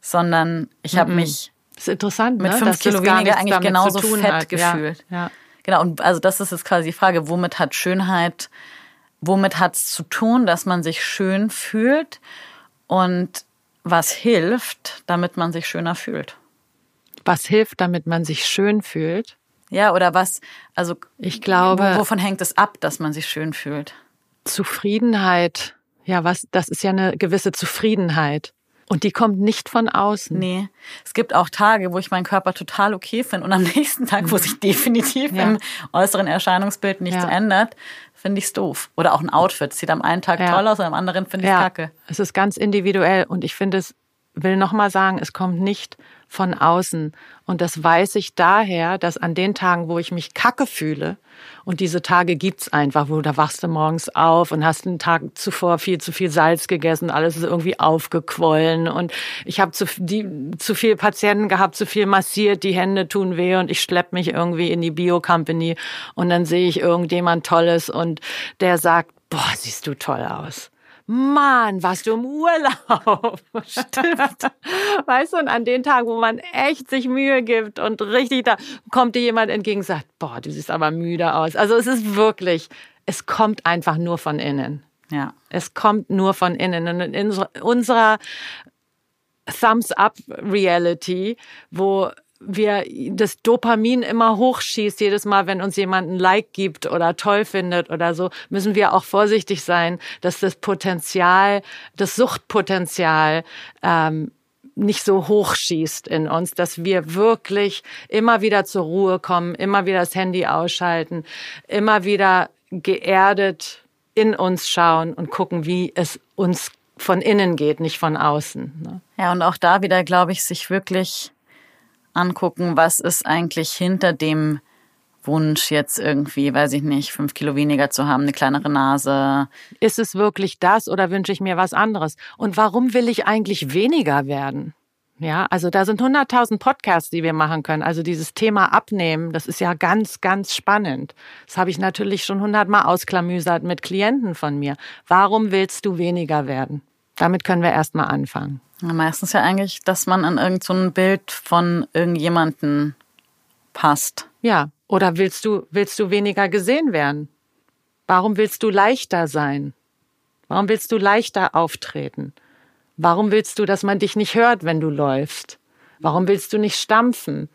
Sondern ich habe mhm. mich das ist interessant, mit ne? fünf Kilo weniger eigentlich genauso fett hat. gefühlt. Ja, ja. Genau, und also das ist jetzt quasi die Frage, womit hat Schönheit, womit hat es zu tun, dass man sich schön fühlt und was hilft, damit man sich schöner fühlt? Was hilft, damit man sich schön fühlt? Ja, oder was, also ich glaube, wovon hängt es ab, dass man sich schön fühlt? Zufriedenheit. Ja, was, das ist ja eine gewisse Zufriedenheit. Und die kommt nicht von außen. Nee. Es gibt auch Tage, wo ich meinen Körper total okay finde und am *laughs* nächsten Tag, wo sich definitiv ja. im äußeren Erscheinungsbild nichts ja. ändert, finde ich es doof. Oder auch ein Outfit sieht am einen Tag ja. toll aus und am anderen finde ich ja. kacke. Es ist ganz individuell und ich finde es, will nochmal sagen, es kommt nicht von außen. Und das weiß ich daher, dass an den Tagen, wo ich mich kacke fühle, und diese Tage gibt's einfach, wo da wachst du morgens auf und hast einen Tag zuvor viel zu viel Salz gegessen, alles ist irgendwie aufgequollen und ich habe zu, zu viel Patienten gehabt, zu viel massiert, die Hände tun weh und ich schlepp mich irgendwie in die Bio-Company und dann sehe ich irgendjemand Tolles und der sagt, boah, siehst du toll aus. Mann, warst du im Urlaub? *laughs* Stimmt. Weißt du, und an den Tagen, wo man echt sich Mühe gibt und richtig da kommt dir jemand entgegen und sagt, boah, du siehst aber müde aus. Also es ist wirklich, es kommt einfach nur von innen. Ja. Es kommt nur von innen. Und in unserer Thumbs Up Reality, wo wir das Dopamin immer hochschießt, jedes Mal, wenn uns jemand ein Like gibt oder toll findet oder so, müssen wir auch vorsichtig sein, dass das Potenzial, das Suchtpotenzial ähm, nicht so hochschießt in uns, dass wir wirklich immer wieder zur Ruhe kommen, immer wieder das Handy ausschalten, immer wieder geerdet in uns schauen und gucken, wie es uns von innen geht, nicht von außen. Ne? Ja, und auch da wieder, glaube ich, sich wirklich angucken, was ist eigentlich hinter dem Wunsch, jetzt irgendwie, weiß ich nicht, fünf Kilo weniger zu haben, eine kleinere Nase. Ist es wirklich das oder wünsche ich mir was anderes? Und warum will ich eigentlich weniger werden? Ja, also da sind 100.000 Podcasts, die wir machen können. Also dieses Thema Abnehmen, das ist ja ganz, ganz spannend. Das habe ich natürlich schon hundertmal ausklamüsert mit Klienten von mir. Warum willst du weniger werden? Damit können wir erstmal anfangen. Ja, meistens ja eigentlich, dass man an irgendein so Bild von irgendjemanden passt. Ja, oder willst du, willst du weniger gesehen werden? Warum willst du leichter sein? Warum willst du leichter auftreten? Warum willst du, dass man dich nicht hört, wenn du läufst? Warum willst du nicht stampfen?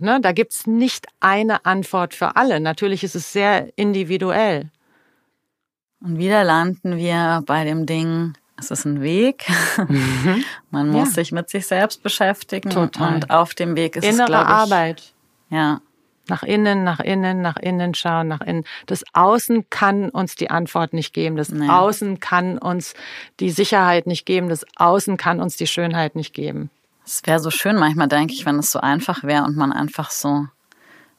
Ne, da gibt's nicht eine Antwort für alle. Natürlich ist es sehr individuell. Und wieder landen wir bei dem Ding, es ist ein Weg. Mhm. *laughs* Man muss ja. sich mit sich selbst beschäftigen. Total. Und auf dem Weg ist Innere es, glaube ich, Arbeit. Ja. Nach innen, nach innen, nach innen schauen, nach innen. Das Außen kann uns die Antwort nicht geben. Das nee. Außen kann uns die Sicherheit nicht geben. Das Außen kann uns die Schönheit nicht geben. Es wäre so schön manchmal, denke ich, wenn es so einfach wäre und man einfach so,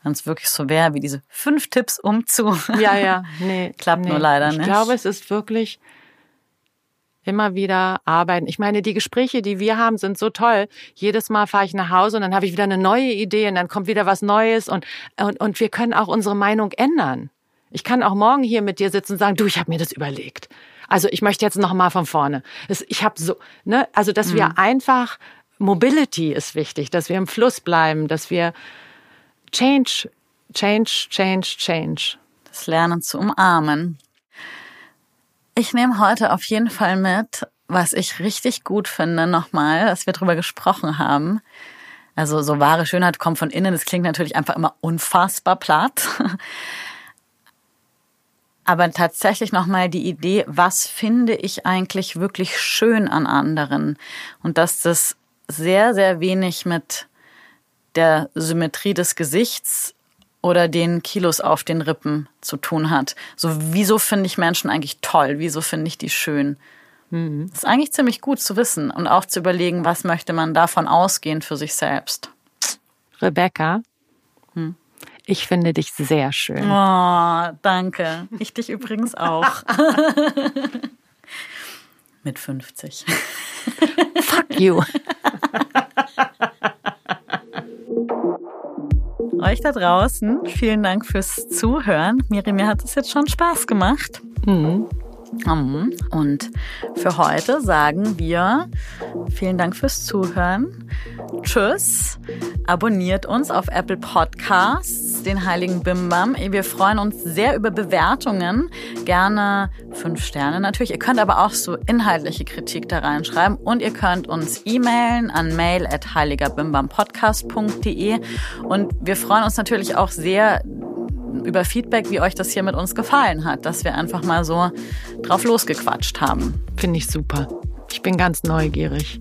wenn es wirklich so wäre, wie diese fünf Tipps um zu. Ja, ja, nee. *laughs* Klappt nee. nur leider nicht. Ich glaube, es ist wirklich immer wieder arbeiten. Ich meine, die Gespräche, die wir haben, sind so toll. Jedes Mal fahre ich nach Hause und dann habe ich wieder eine neue Idee und dann kommt wieder was Neues und, und, und wir können auch unsere Meinung ändern. Ich kann auch morgen hier mit dir sitzen und sagen, du, ich habe mir das überlegt. Also ich möchte jetzt noch mal von vorne. Ich habe so, ne, also dass mhm. wir einfach Mobility ist wichtig, dass wir im Fluss bleiben, dass wir Change, Change, Change, Change. Das Lernen zu umarmen. Ich nehme heute auf jeden Fall mit, was ich richtig gut finde, nochmal, dass wir drüber gesprochen haben. Also so wahre Schönheit kommt von innen. Das klingt natürlich einfach immer unfassbar platt. *laughs* Aber tatsächlich nochmal die Idee, was finde ich eigentlich wirklich schön an anderen? Und dass das sehr, sehr wenig mit der Symmetrie des Gesichts oder den Kilos auf den Rippen zu tun hat. So, wieso finde ich Menschen eigentlich toll? Wieso finde ich die schön? Mhm. Das ist eigentlich ziemlich gut zu wissen und auch zu überlegen, was möchte man davon ausgehen für sich selbst. Rebecca, hm? ich finde dich sehr schön. Oh, danke. Ich dich übrigens auch. *laughs* Mit 50. Fuck you. Euch da draußen, vielen Dank fürs Zuhören. Miri, mir hat es jetzt schon Spaß gemacht. Mhm. mhm. Und für heute sagen wir vielen Dank fürs Zuhören. Tschüss. Abonniert uns auf Apple Podcasts, den Heiligen Bimbam. Wir freuen uns sehr über Bewertungen. Gerne fünf Sterne natürlich. Ihr könnt aber auch so inhaltliche Kritik da reinschreiben und ihr könnt uns e-mailen an mail at heiligerbimbampodcast.de und wir freuen uns natürlich auch sehr über Feedback, wie euch das hier mit uns gefallen hat, dass wir einfach mal so drauf losgequatscht haben. Finde ich super. Ich bin ganz neugierig.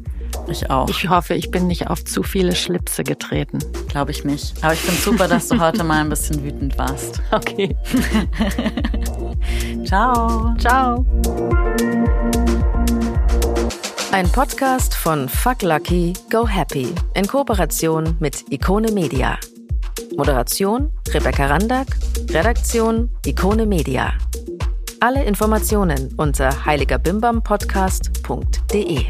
Ich auch. Ich hoffe, ich bin nicht auf zu viele Schlipse getreten. Glaube ich nicht. Aber ich finde super, dass du heute mal ein bisschen wütend warst. *laughs* Okay. *laughs* Ciao. Ciao. Ein Podcast von Fuck Lucky, Go Happy in Kooperation mit Ikone Media. Moderation Rebecca Randack, Redaktion Ikone Media. Alle Informationen unter heiligerbimbampodcast.de.